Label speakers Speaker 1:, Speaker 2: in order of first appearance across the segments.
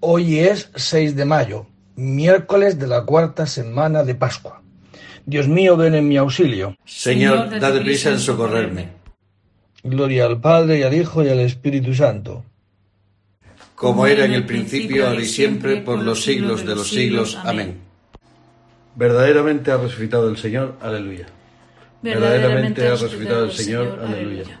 Speaker 1: Hoy es 6 de mayo, miércoles de la cuarta semana de Pascua. Dios mío, ven en mi auxilio.
Speaker 2: Señor, dad prisa en socorrerme.
Speaker 1: Gloria al Padre y al Hijo y al Espíritu Santo.
Speaker 2: Como era en el principio, ahora y siempre, por los siglos de los siglos. Amén.
Speaker 3: Verdaderamente ha resucitado el Señor. Aleluya. Verdaderamente ha resucitado el Señor. Aleluya.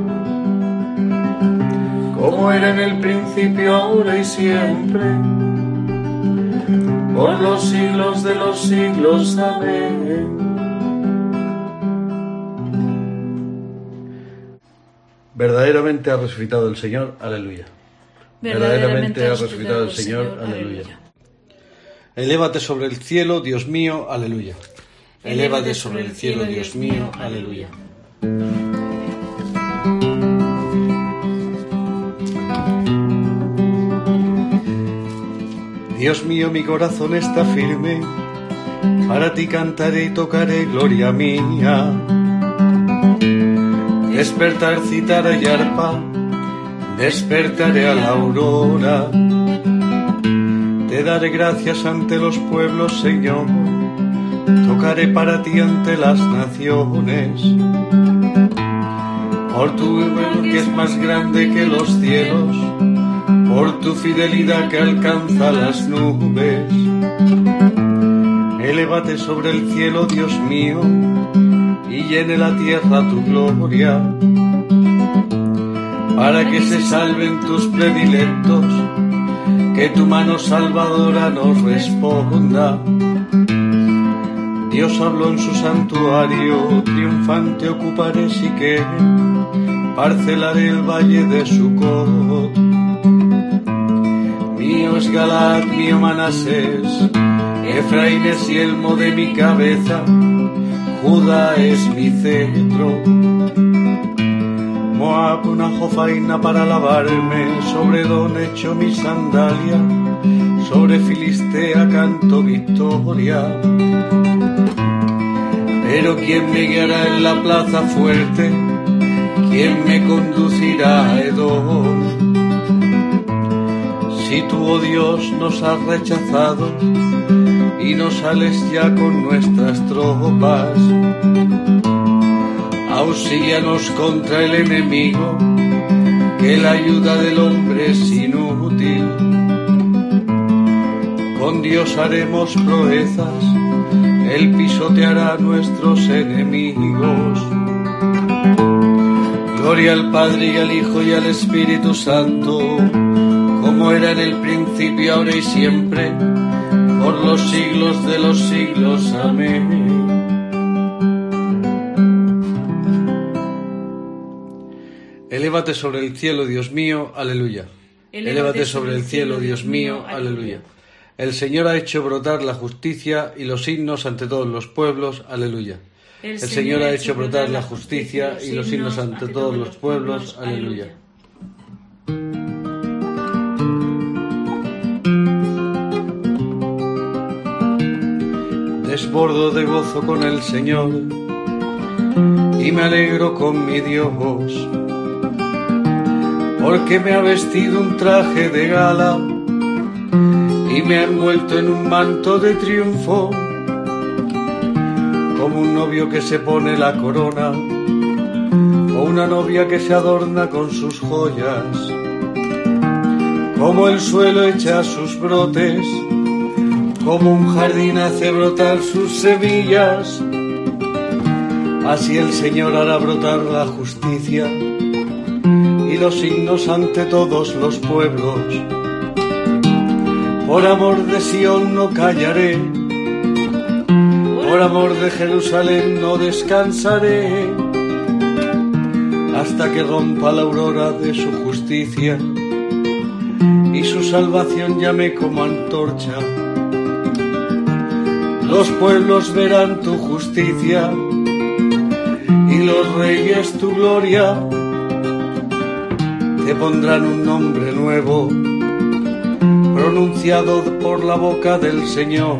Speaker 3: como era en el principio, ahora y siempre, por los siglos de los siglos. Amén. Verdaderamente ha resucitado el Señor, aleluya. Verdaderamente ha resucitado el Señor, aleluya.
Speaker 4: Elévate sobre el cielo, Dios mío, aleluya. Elévate sobre el cielo, Dios mío, aleluya.
Speaker 5: Dios mío, mi corazón está firme, para ti cantaré y tocaré gloria mía. Despertar, citar y arpa, despertaré a la aurora. Te daré gracias ante los pueblos, Señor, tocaré para ti ante las naciones. Por tu que es más grande que los cielos por tu fidelidad que alcanza las nubes. Elévate sobre el cielo, Dios mío, y llene la tierra tu gloria, para que se salven tus predilectos, que tu mano salvadora nos responda. Dios habló en su santuario, triunfante ocuparé que parcelaré el valle de Sucot mío es Galat, mío Manasés, Efraín es yelmo de mi cabeza, Judá es mi cetro. Moab una jofaina para lavarme, sobre don hecho mi sandalia, sobre Filistea canto victoria. Pero ¿quién me guiará en la plaza fuerte? ¿Quién me conducirá a Edom? Si tú, oh Dios, nos has rechazado y no sales ya con nuestras tropas, auxílianos contra el enemigo, que la ayuda del hombre es inútil. Con Dios haremos proezas, Él pisoteará nuestros enemigos. Gloria al Padre y al Hijo y al Espíritu Santo como era en el principio, ahora y siempre, por los siglos de los siglos. Amén.
Speaker 4: Elévate sobre el cielo, Dios mío, aleluya. Elévate sobre el cielo, Dios mío, aleluya. El Señor ha hecho brotar la justicia y los signos ante todos los pueblos, aleluya. El Señor ha hecho brotar la justicia y los signos ante todos los pueblos, aleluya.
Speaker 5: Desbordo de gozo con el Señor y me alegro con mi Dios, porque me ha vestido un traje de gala y me ha envuelto en un manto de triunfo, como un novio que se pone la corona o una novia que se adorna con sus joyas, como el suelo echa sus brotes, como un jardín hace brotar sus semillas, así el Señor hará brotar la justicia y los signos ante todos los pueblos por amor de Sión no callaré, por amor de Jerusalén no descansaré, hasta que rompa la aurora de su justicia y su salvación llame como antorcha. Los pueblos verán tu justicia y los reyes tu gloria, te pondrán un nombre nuevo pronunciado por la boca del Señor.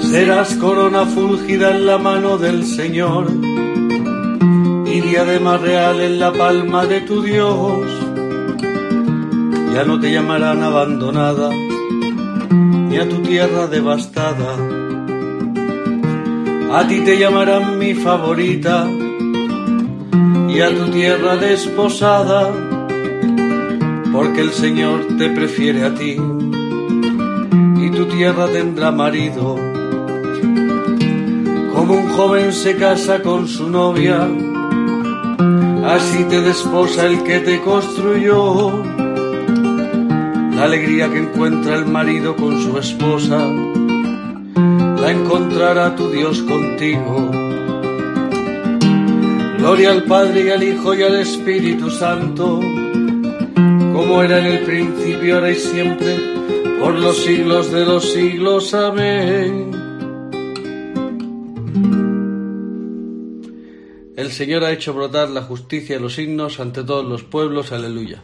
Speaker 5: Serás corona fulgida en la mano del Señor y diadema real en la palma de tu Dios. Ya no te llamarán abandonada ni a tu tierra devastada. A ti te llamarán mi favorita y a tu tierra desposada porque el Señor te prefiere a ti y tu tierra tendrá marido. Como un joven se casa con su novia, así te desposa el que te construyó. La alegría que encuentra el marido con su esposa, la encontrará tu Dios contigo. Gloria al Padre y al Hijo y al Espíritu Santo como era en el principio, ahora y siempre, por los siglos de los siglos. Amén.
Speaker 4: El Señor ha hecho brotar la justicia y los signos ante todos los pueblos. Aleluya.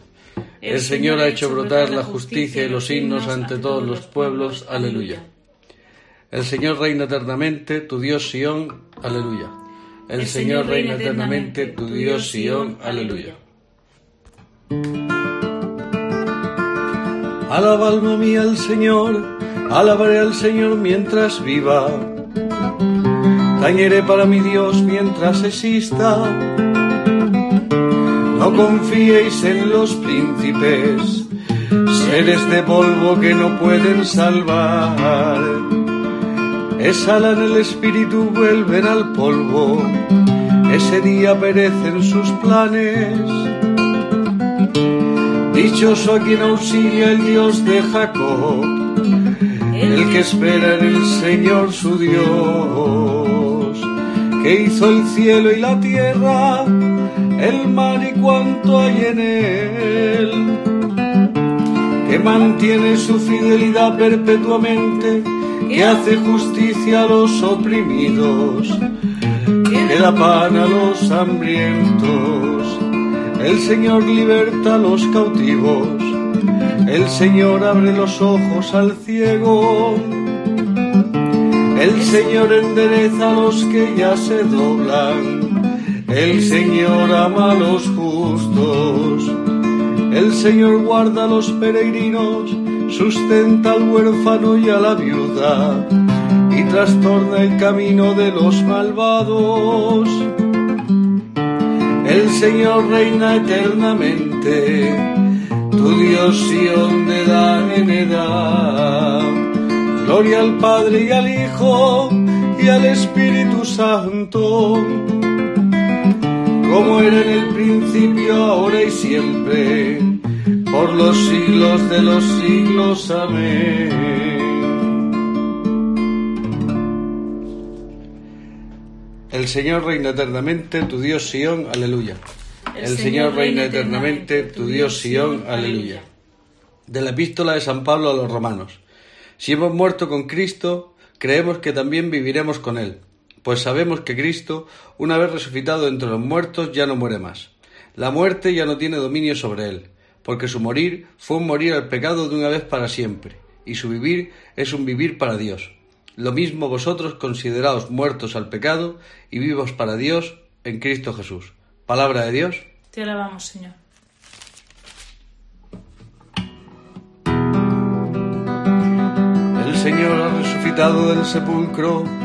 Speaker 4: El Señor ha hecho brotar la justicia y los signos ante todos los pueblos. Aleluya. El Señor reina eternamente, tu Dios Sión. Aleluya. El Señor reina eternamente, tu Dios Sión. Aleluya.
Speaker 5: Alaba alma mía al Señor, alabaré al Señor mientras viva. Tañeré para mi Dios mientras exista. No confiéis en los príncipes, seres de polvo que no pueden salvar. Exhalan el espíritu, vuelven al polvo, ese día perecen sus planes. Dichoso a quien auxilia el Dios de Jacob, el que espera en el Señor su Dios, que hizo el cielo y la tierra, el mar y cuanto hay en él, que mantiene su fidelidad perpetuamente, que hace justicia a los oprimidos, que da pan a los hambrientos. El Señor liberta a los cautivos, el Señor abre los ojos al ciego, el Señor endereza a los que ya se doblan, el Señor ama a los justos, el Señor guarda a los peregrinos, sustenta al huérfano y a la viuda, y trastorna el camino de los malvados el Señor reina eternamente, tu Dios Sion de edad en edad. Gloria al Padre y al Hijo y al Espíritu Santo, como era en el principio, ahora y siempre, por los siglos de los siglos. Amén.
Speaker 4: El Señor reina eternamente, tu Dios Sión, aleluya. El, Señor reina eternamente, tu Dios Sión, aleluya. De la epístola de San Pablo a los romanos. Si hemos muerto con Cristo, creemos que también viviremos con Él, pues sabemos que Cristo, una vez resucitado entre los muertos, ya no muere más. La muerte ya no tiene dominio sobre Él, porque su morir fue un morir al pecado de una vez para siempre, y su vivir es un vivir para Dios. Lo mismo vosotros consideraos muertos al pecado y vivos para Dios en Cristo Jesús. Palabra de Dios.
Speaker 6: Te alabamos, Señor.
Speaker 5: El Señor ha resucitado del sepulcro.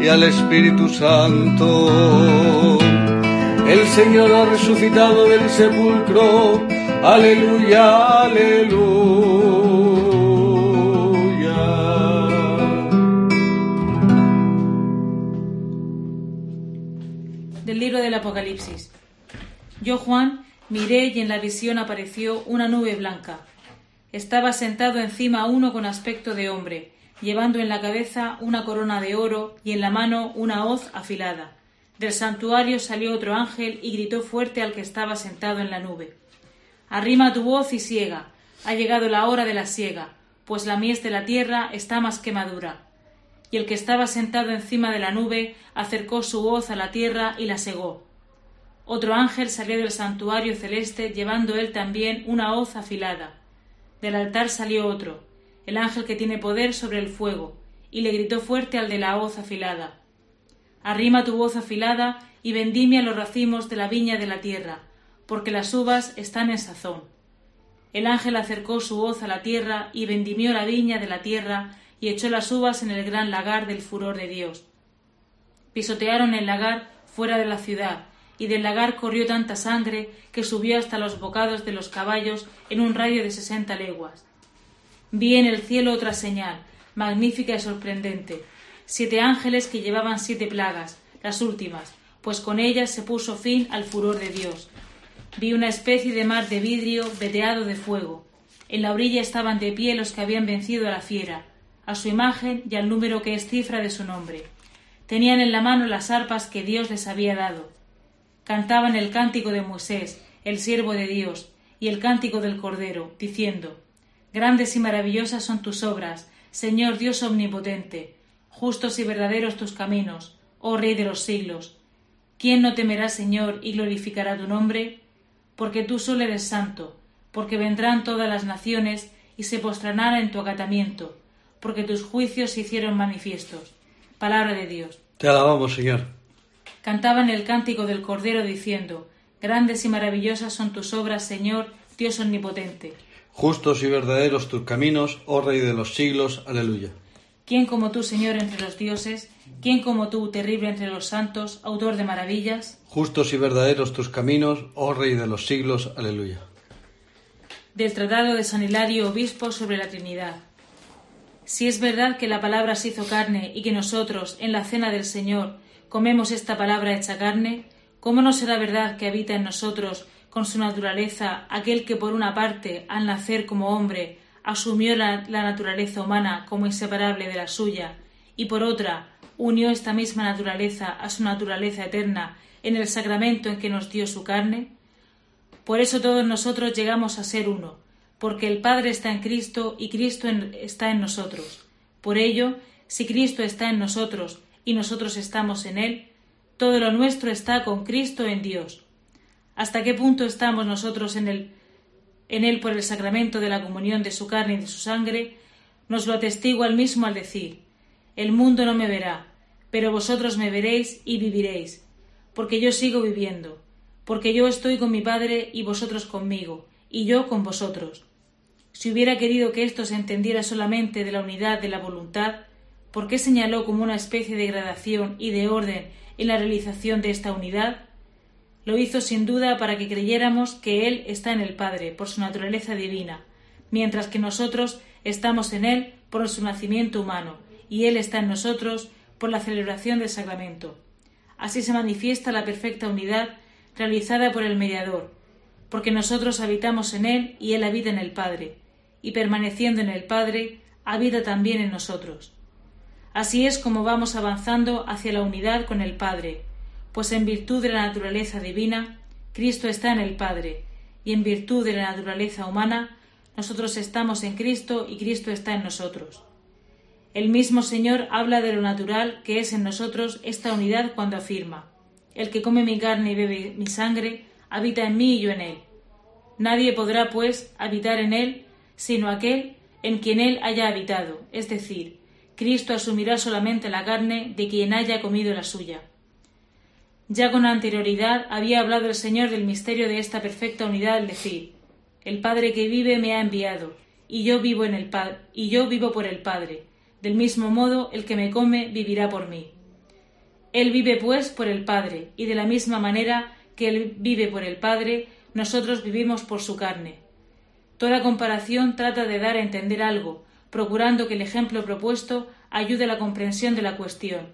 Speaker 5: y al Espíritu Santo. El Señor ha resucitado del sepulcro. Aleluya, aleluya.
Speaker 6: Del libro del Apocalipsis. Yo, Juan, miré y en la visión apareció una nube blanca. Estaba sentado encima uno con aspecto de hombre, llevando en la cabeza una corona de oro y en la mano una hoz afilada. Del santuario salió otro ángel y gritó fuerte al que estaba sentado en la nube. Arrima tu voz y siega. Ha llegado la hora de la siega, pues la mies de la tierra está más que madura. Y el que estaba sentado encima de la nube acercó su hoz a la tierra y la segó. Otro ángel salió del santuario celeste llevando él también una hoz afilada. Del altar salió otro, el ángel que tiene poder sobre el fuego, y le gritó fuerte al de la hoz afilada Arrima tu voz afilada y vendimia los racimos de la viña de la tierra, porque las uvas están en sazón. El ángel acercó su hoz a la tierra y vendimió la viña de la tierra y echó las uvas en el gran lagar del furor de Dios. Pisotearon el lagar fuera de la ciudad, y del lagar corrió tanta sangre que subió hasta los bocados de los caballos en un radio de sesenta leguas. Vi en el cielo otra señal, magnífica y sorprendente, siete ángeles que llevaban siete plagas, las últimas, pues con ellas se puso fin al furor de Dios. Vi una especie de mar de vidrio veteado de fuego. En la orilla estaban de pie los que habían vencido a la fiera, a su imagen y al número que es cifra de su nombre. Tenían en la mano las arpas que Dios les había dado. Cantaban el cántico de Moisés, el siervo de Dios, y el cántico del Cordero, diciendo Grandes y maravillosas son tus obras, Señor Dios omnipotente justos y verdaderos tus caminos, oh Rey de los siglos. ¿Quién no temerá, Señor, y glorificará tu nombre? Porque tú solo eres santo, porque vendrán todas las naciones y se postrarán en tu acatamiento, porque tus juicios se hicieron manifiestos. Palabra de Dios.
Speaker 4: Te alabamos, Señor.
Speaker 6: Cantaban el cántico del Cordero diciendo, Grandes y maravillosas son tus obras, Señor, Dios omnipotente.
Speaker 4: Justos y verdaderos tus caminos, oh Rey de los siglos. Aleluya.
Speaker 6: ¿Quién como tú, Señor, entre los dioses? ¿Quién como tú, terrible entre los santos, autor de maravillas?
Speaker 4: Justos y verdaderos tus caminos, oh Rey de los siglos. Aleluya.
Speaker 6: Del Tratado de San Hilario, Obispo, sobre la Trinidad. Si es verdad que la palabra se hizo carne y que nosotros, en la cena del Señor, comemos esta palabra hecha carne, ¿cómo no será verdad que habita en nosotros, con su naturaleza, aquel que por una parte, al nacer como hombre, asumió la, naturaleza humana como inseparable de la suya y por otra unió esta misma naturaleza a su naturaleza eterna en el sacramento en que nos dio su carne? Por eso todos nosotros llegamos a ser uno, porque el Padre está en Cristo y Cristo está en nosotros. Por ello, si Cristo está en nosotros y nosotros estamos en Él, todo lo nuestro está con Cristo en Dios. ¿Hasta qué punto estamos nosotros en el en él por el sacramento de la comunión de su carne y de su sangre, nos lo atestigua el mismo al decir, el mundo no me verá, pero vosotros me veréis y viviréis, porque yo sigo viviendo, porque yo estoy con mi Padre y vosotros conmigo, y yo con vosotros. Si hubiera querido que esto se entendiera solamente de la unidad de la voluntad, ¿por qué señaló como una especie de gradación y de orden en la realización de esta unidad? Lo hizo sin duda para que creyéramos que Él está en el Padre por su naturaleza divina, mientras que nosotros estamos en Él por su nacimiento humano, y Él está en nosotros por la celebración del sacramento. Así se manifiesta la perfecta unidad realizada por el mediador, porque nosotros habitamos en Él y Él habita en el Padre, y permaneciendo en el Padre, habita también en nosotros. Así es como vamos avanzando hacia la unidad con el Padre, pues en virtud de la naturaleza divina, Cristo está en el Padre, y en virtud de la naturaleza humana, nosotros estamos en Cristo y Cristo está en nosotros. El mismo Señor habla de lo natural que es en nosotros esta unidad cuando afirma, El que come mi carne y bebe mi sangre, habita en mí y yo en él. Nadie podrá, pues, habitar en él, sino aquel en quien él haya habitado, es decir, Cristo asumirá solamente la carne de quien haya comido la suya. Ya con anterioridad había hablado el Señor del misterio de esta perfecta unidad al decir, el Padre que vive me ha enviado, y yo vivo en el y yo vivo por el Padre. Del mismo modo, el que me come vivirá por mí. Él vive pues por el Padre, y de la misma manera que él vive por el Padre, nosotros vivimos por su carne. Toda comparación trata de dar a entender algo, procurando que el ejemplo propuesto ayude a la comprensión de la cuestión.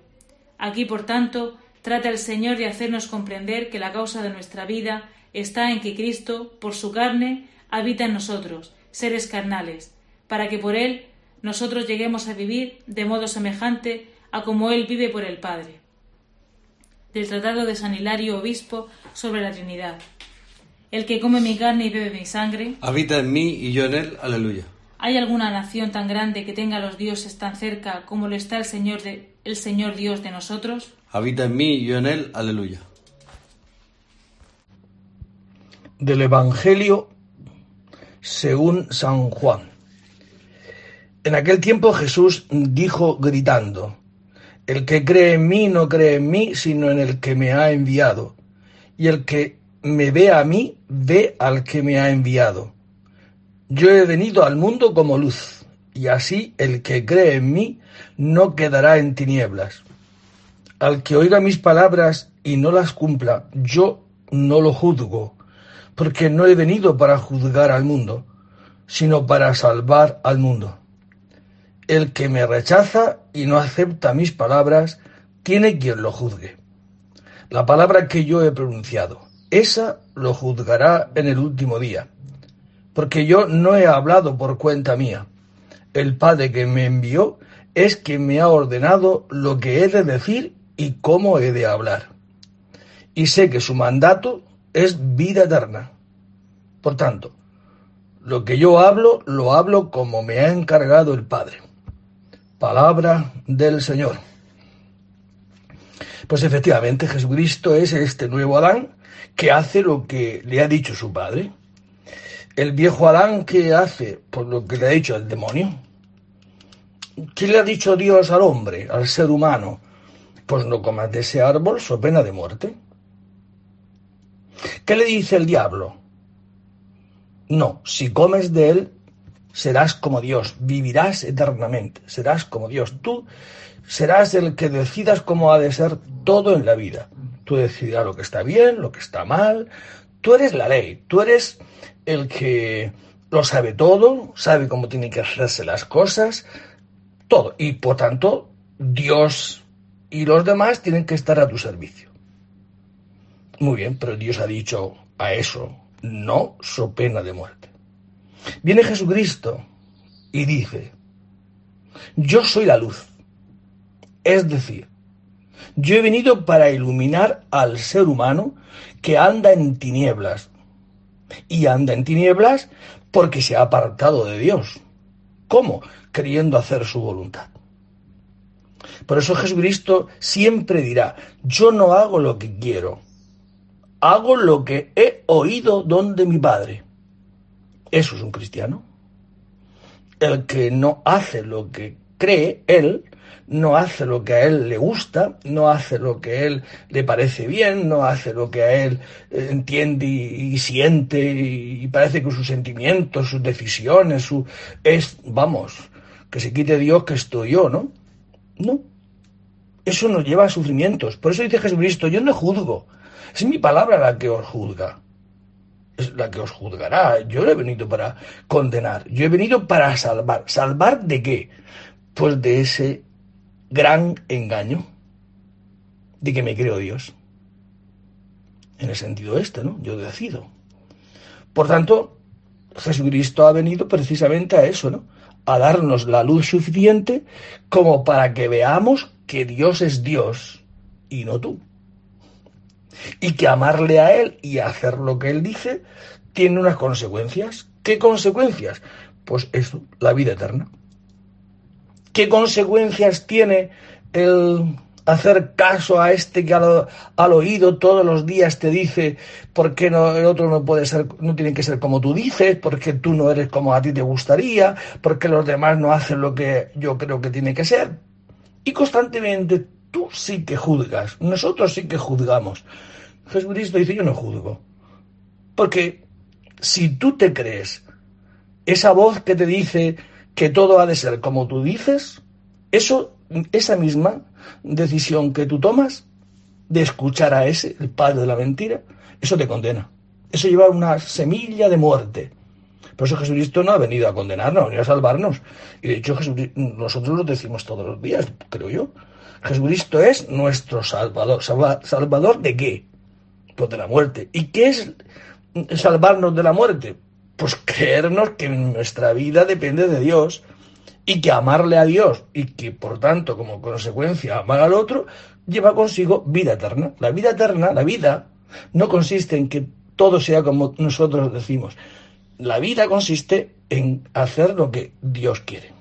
Speaker 6: Aquí, por tanto, trata el Señor de hacernos comprender que la causa de nuestra vida está en que Cristo, por su carne, habita en nosotros, seres carnales, para que por Él nosotros lleguemos a vivir de modo semejante a como Él vive por el Padre. Del Tratado de San Hilario Obispo sobre la Trinidad. El que come mi carne y bebe mi sangre.
Speaker 4: Habita en mí y yo en Él. Aleluya.
Speaker 6: ¿Hay alguna nación tan grande que tenga a los dioses tan cerca como lo está el Señor, de, el Señor Dios de nosotros?
Speaker 4: Habita en mí y yo en él. Aleluya.
Speaker 1: Del Evangelio según San Juan. En aquel tiempo Jesús dijo gritando, El que cree en mí no cree en mí, sino en el que me ha enviado. Y el que me ve a mí, ve al que me ha enviado. Yo he venido al mundo como luz, y así el que cree en mí no quedará en tinieblas. Al que oiga mis palabras y no las cumpla, yo no lo juzgo, porque no he venido para juzgar al mundo, sino para salvar al mundo. El que me rechaza y no acepta mis palabras, tiene quien lo juzgue. La palabra que yo he pronunciado, esa lo juzgará en el último día porque yo no he hablado por cuenta mía. El Padre que me envió es quien me ha ordenado lo que he de decir y cómo he de hablar. Y sé que su mandato es vida eterna. Por tanto, lo que yo hablo, lo hablo como me ha encargado el Padre. Palabra del Señor. Pues efectivamente Jesucristo es este nuevo Adán que hace lo que le ha dicho su Padre el viejo Adán, ¿qué hace? Por lo que le ha dicho el demonio. ¿Qué le ha dicho Dios al hombre, al ser humano? Pues no comas de ese árbol, so pena de muerte. ¿Qué le dice el diablo? No, si comes de él, serás como Dios, vivirás eternamente, serás como Dios. Tú serás el que decidas cómo ha de ser todo en la vida. Tú decidirás lo que está bien, lo que está mal. Tú eres la ley, tú eres el que lo sabe todo, sabe cómo tienen que hacerse las cosas, todo. Y por tanto, Dios y los demás tienen que estar a tu servicio. Muy bien, pero Dios ha dicho a eso, no so pena de muerte. Viene Jesucristo y dice, yo soy la luz. Es decir, yo he venido para iluminar al ser humano que anda en tinieblas, y anda en tinieblas porque se ha apartado de Dios. ¿Cómo? Queriendo hacer su voluntad. Por eso Jesucristo siempre dirá, yo no hago lo que quiero, hago lo que he oído donde mi Padre. Eso es un cristiano. El que no hace lo que cree él, no hace lo que a él le gusta, no hace lo que a él le parece bien, no hace lo que a él eh, entiende y, siente y, parece que sus sentimientos, sus decisiones, su es, vamos, que se quite Dios que estoy yo, ¿no? No. Eso nos lleva a sufrimientos. Por eso dice Jesucristo, yo no juzgo. Es mi palabra la que os juzga. Es la que os juzgará. Yo no he venido para condenar. Yo he venido para salvar. ¿Salvar de qué? Pues de ese gran engaño de que me creo Dios. En el sentido este, ¿no? Yo decido. Por tanto, Jesucristo ha venido precisamente a eso, ¿no? A darnos la luz suficiente como para que veamos que Dios es Dios y no tú. Y que amarle a Él y hacer lo que Él dice tiene unas consecuencias. ¿Qué consecuencias? Pues eso, la vida eterna. ¿Qué consecuencias tiene el hacer caso a este que al, oído todos los días te dice por qué no, el otro no puede ser, no tiene que ser como tú dices, porque tú no eres como a ti te gustaría, porque los demás no hacen lo que yo creo que tiene que ser. Y constantemente tú sí que juzgas, nosotros sí que juzgamos. Jesucristo dice yo no juzgo. Porque si tú te crees esa voz que te dice que todo ha de ser como tú dices, eso, esa misma decisión que tú tomas de escuchar a ese, el padre de la mentira, eso te condena. Eso lleva una semilla de muerte. Por eso Jesucristo no ha venido a condenarnos, ni a salvarnos. Y de hecho nosotros lo decimos todos los días, creo yo. Jesucristo es nuestro Salvador. ¿Salvador de qué? Pues de la muerte. ¿Y qué es salvarnos de la muerte? Pues creernos que nuestra vida depende de Dios y que amarle a Dios y que por tanto como consecuencia amar al otro lleva consigo vida eterna. La vida eterna, la vida, no consiste en que todo sea como nosotros decimos. La vida consiste en hacer lo que Dios quiere.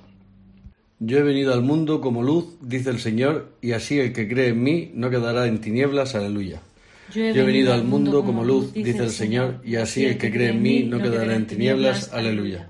Speaker 4: Yo he venido al mundo como luz, dice el Señor, y así el que cree en mí no quedará en tinieblas. Aleluya. Yo he, venido al mundo como luz, dice el Señor, y así el que cree en mí no quedará en tinieblas. Aleluya.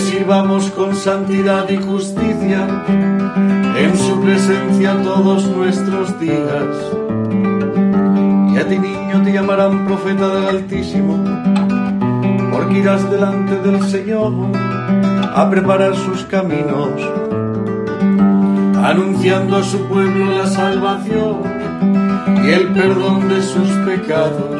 Speaker 5: sirvamos con santidad y justicia en su presencia todos nuestros días. Y a ti niño te llamarán profeta del Altísimo, porque irás delante del Señor a preparar sus caminos, anunciando a su pueblo la salvación y el perdón de sus pecados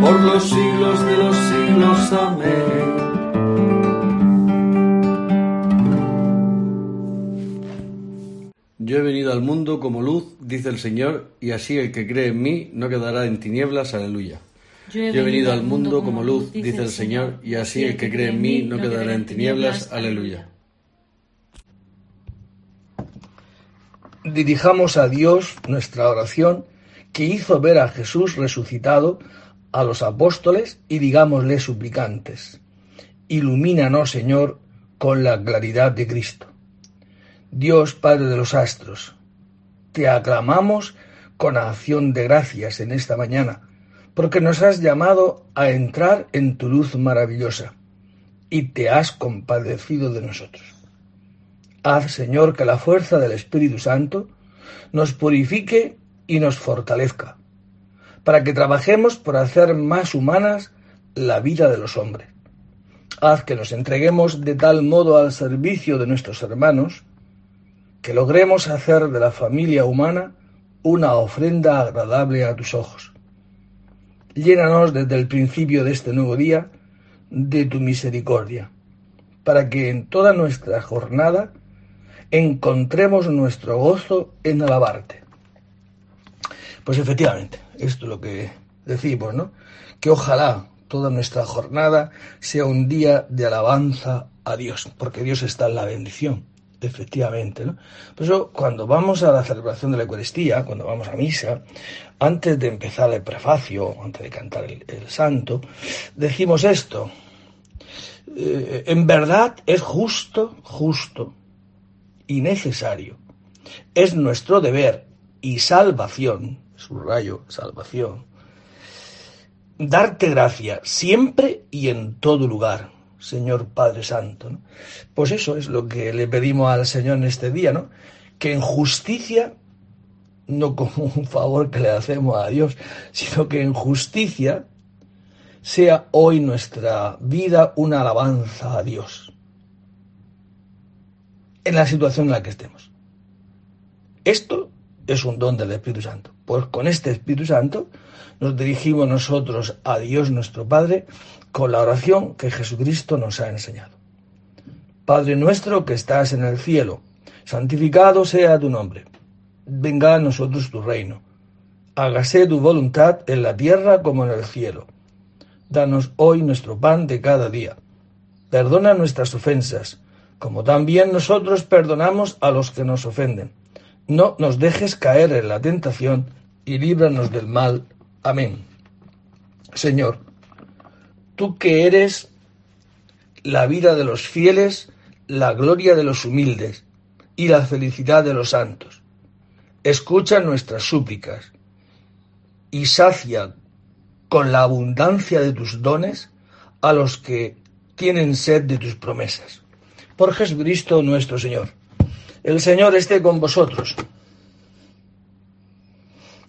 Speaker 5: por los siglos de los siglos. Amén.
Speaker 4: Yo he venido al mundo como luz, dice el Señor, y así el que cree en mí no quedará en tinieblas. Aleluya. Yo he, venido al mundo como luz, dice el Señor, y así el que cree en mí no quedará en tinieblas. Aleluya.
Speaker 1: Dirijamos a Dios nuestra oración que hizo ver a Jesús resucitado a los apóstoles y digámosle suplicantes, ilumínanos, Señor, con la claridad de Cristo. Dios Padre de los astros, te aclamamos con acción de gracias en esta mañana, porque nos has llamado a entrar en tu luz maravillosa y te has compadecido de nosotros. Haz, Señor, que la fuerza del Espíritu Santo nos purifique y nos fortalezca para que trabajemos por hacer más humanas la vida de los hombres. Haz que nos entreguemos de tal modo al servicio de nuestros hermanos que logremos hacer de la familia humana una ofrenda agradable a tus ojos. Llénanos desde el principio de este nuevo día de tu misericordia, para que en toda nuestra jornada encontremos nuestro gozo en alabarte. Pues efectivamente, esto es lo que decimos, ¿no? Que ojalá toda nuestra jornada sea un día de alabanza a Dios, porque Dios está en la bendición, efectivamente, ¿no? Por eso, cuando vamos a la celebración de la Eucaristía, cuando vamos a misa, antes de empezar el prefacio, antes de cantar el, santo, decimos esto. Eh, en verdad es justo, justo y necesario. Es nuestro deber y salvación, subrayo, salvación, darte gracia siempre y en todo lugar, Señor Padre Santo. Pues eso es lo que le pedimos al Señor en este día, ¿no? Que en justicia, no como un favor que le hacemos a Dios, sino que en justicia sea hoy nuestra vida una alabanza a Dios. En la situación en la que estemos. Esto es un don del Espíritu Santo. Pues con este Espíritu Santo nos dirigimos nosotros a Dios nuestro Padre con la oración que Jesucristo nos ha enseñado. Padre nuestro que estás en el cielo, santificado sea tu nombre. Venga a nosotros tu reino. Hágase tu voluntad en la tierra como en el cielo. Danos hoy nuestro pan de cada día. Perdona nuestras ofensas, como también nosotros perdonamos a los que nos ofenden no nos dejes caer en la tentación y líbranos del mal. Amén. Señor, tú que eres la vida de los fieles, la gloria de los humildes y la felicidad de los santos, escucha nuestras súplicas y sacia con la abundancia de tus dones a los que tienen sed de tus promesas. Por Jesucristo nuestro Señor. El Señor esté con vosotros.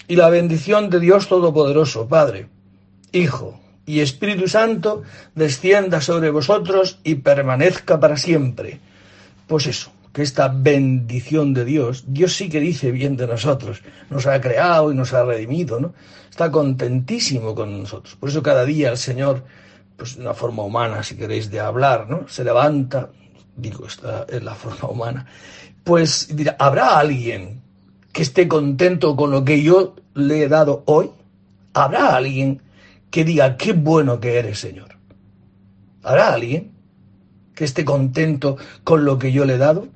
Speaker 1: Y la bendición de Dios Todopoderoso, Padre, Hijo y Espíritu Santo, descienda sobre vosotros y permanezca para siempre. Pues eso, que esta bendición de Dios, Dios sí que dice bien de nosotros, nos ha creado y nos ha redimido, ¿no? Está contentísimo con nosotros. Por eso cada día el Señor, pues de una forma humana, si queréis, de hablar, ¿no? Se levanta, digo, esta es la forma humana, pues dirá, ¿habrá alguien que esté contento con lo que yo le he dado hoy? ¿Habrá alguien que diga, qué bueno que eres, Señor? ¿Habrá alguien que esté contento con lo que yo le he dado?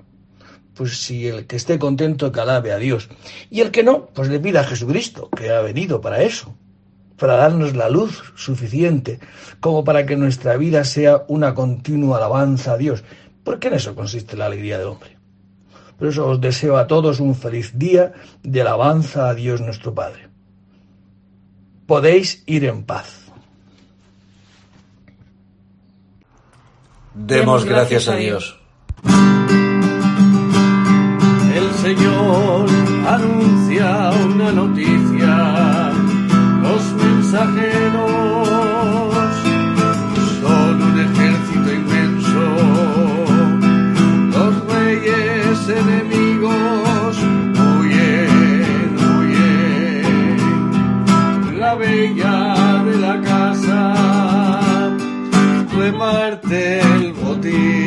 Speaker 1: Pues si el que esté contento, que alabe a Dios. Y el que no, pues le pida a Jesucristo, que ha venido para eso, para darnos la luz suficiente, como para que nuestra vida sea una continua alabanza a Dios. Porque en eso consiste la alegría del hombre. Por eso os deseo a todos un feliz día de alabanza a Dios nuestro Padre. Podéis ir en paz.
Speaker 2: Demos gracias a Dios.
Speaker 3: El Señor anuncia una noticia. Los mensajeros bella de la casa reparte el botín.